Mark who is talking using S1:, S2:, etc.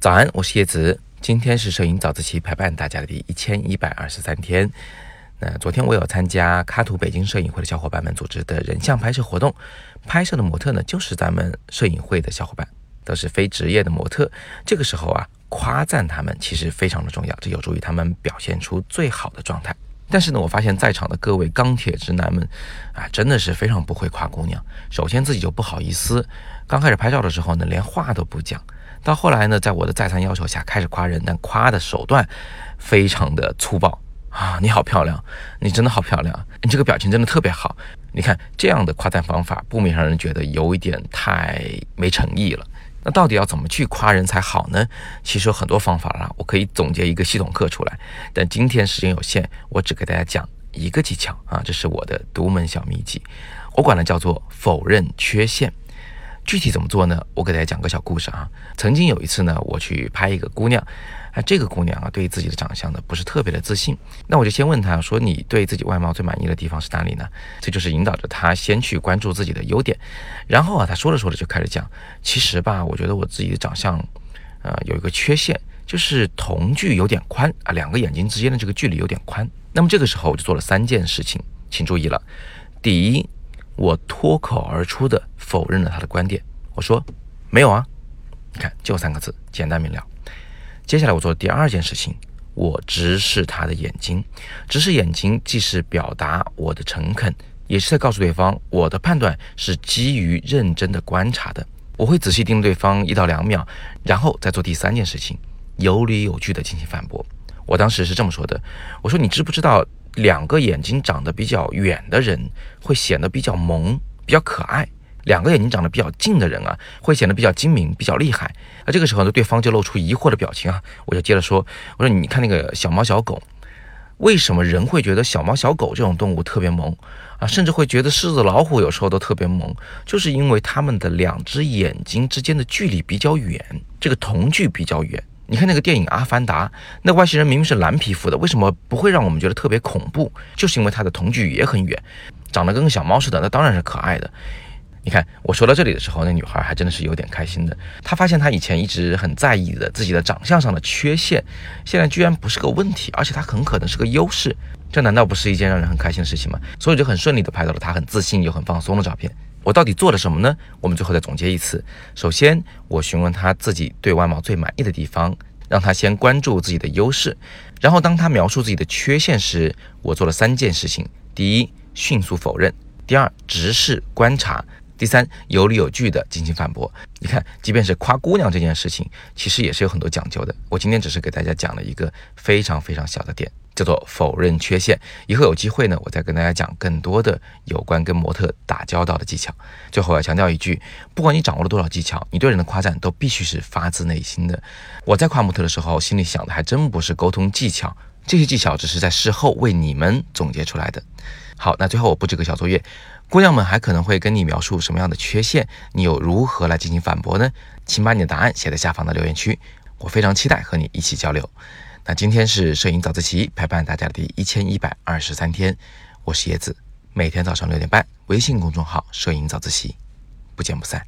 S1: 早安，我是叶子。今天是摄影早自习陪伴大家的第一千一百二十三天。那昨天我有参加卡图北京摄影会的小伙伴们组织的人像拍摄活动，拍摄的模特呢就是咱们摄影会的小伙伴，都是非职业的模特。这个时候啊，夸赞他们其实非常的重要，这有助于他们表现出最好的状态。但是呢，我发现在场的各位钢铁直男们，啊，真的是非常不会夸姑娘。首先自己就不好意思，刚开始拍照的时候呢，连话都不讲。到后来呢，在我的再三要求下，开始夸人，但夸的手段非常的粗暴啊！你好漂亮，你真的好漂亮，你这个表情真的特别好。你看这样的夸赞方法，不免让人觉得有一点太没诚意了。那到底要怎么去夸人才好呢？其实有很多方法啦，我可以总结一个系统课出来。但今天时间有限，我只给大家讲一个技巧啊，这是我的独门小秘籍，我管它叫做否认缺陷。具体怎么做呢？我给大家讲个小故事啊。曾经有一次呢，我去拍一个姑娘，啊，这个姑娘啊，对自己的长相呢不是特别的自信。那我就先问她说：“你对自己外貌最满意的地方是哪里呢？”这就是引导着她先去关注自己的优点。然后啊，她说着说着就开始讲：“其实吧，我觉得我自己的长相，呃，有一个缺陷，就是瞳距有点宽啊，两个眼睛之间的这个距离有点宽。”那么这个时候我就做了三件事情，请注意了。第一。我脱口而出的否认了他的观点，我说没有啊，你看就三个字，简单明了。接下来我做的第二件事情，我直视他的眼睛，直视眼睛既是表达我的诚恳，也是在告诉对方我的判断是基于认真的观察的。我会仔细盯对方一到两秒，然后再做第三件事情，有理有据的进行反驳。我当时是这么说的，我说你知不知道？两个眼睛长得比较远的人会显得比较萌、比较可爱；两个眼睛长得比较近的人啊，会显得比较精明、比较厉害。那这个时候呢，对方就露出疑惑的表情啊，我就接着说：“我说你看那个小猫小狗，为什么人会觉得小猫小狗这种动物特别萌啊？甚至会觉得狮子老虎有时候都特别萌，就是因为它们的两只眼睛之间的距离比较远，这个瞳距比较远。”你看那个电影《阿凡达》，那外星人明明是蓝皮肤的，为什么不会让我们觉得特别恐怖？就是因为它的瞳距也很远，长得跟个小猫似的，那当然是可爱的。你看我说到这里的时候，那女孩还真的是有点开心的。她发现她以前一直很在意的自己的长相上的缺陷，现在居然不是个问题，而且它很可能是个优势。这难道不是一件让人很开心的事情吗？所以就很顺利的拍到了她很自信又很放松的照片。我到底做了什么呢？我们最后再总结一次。首先，我询问他自己对外貌最满意的地方，让他先关注自己的优势。然后，当他描述自己的缺陷时，我做了三件事情：第一，迅速否认；第二，直视观察；第三，有理有据的进行反驳。你看，即便是夸姑娘这件事情，其实也是有很多讲究的。我今天只是给大家讲了一个非常非常小的点。叫做否认缺陷。以后有机会呢，我再跟大家讲更多的有关跟模特打交道的技巧。最后要强调一句，不管你掌握了多少技巧，你对人的夸赞都必须是发自内心的。我在夸模特的时候，心里想的还真不是沟通技巧，这些技巧只是在事后为你们总结出来的。好，那最后我布置个小作业，姑娘们还可能会跟你描述什么样的缺陷，你又如何来进行反驳呢？请把你的答案写在下方的留言区，我非常期待和你一起交流。那今天是摄影早自习陪伴大家的第一千一百二十三天，我是叶子，每天早上六点半，微信公众号“摄影早自习”，不见不散。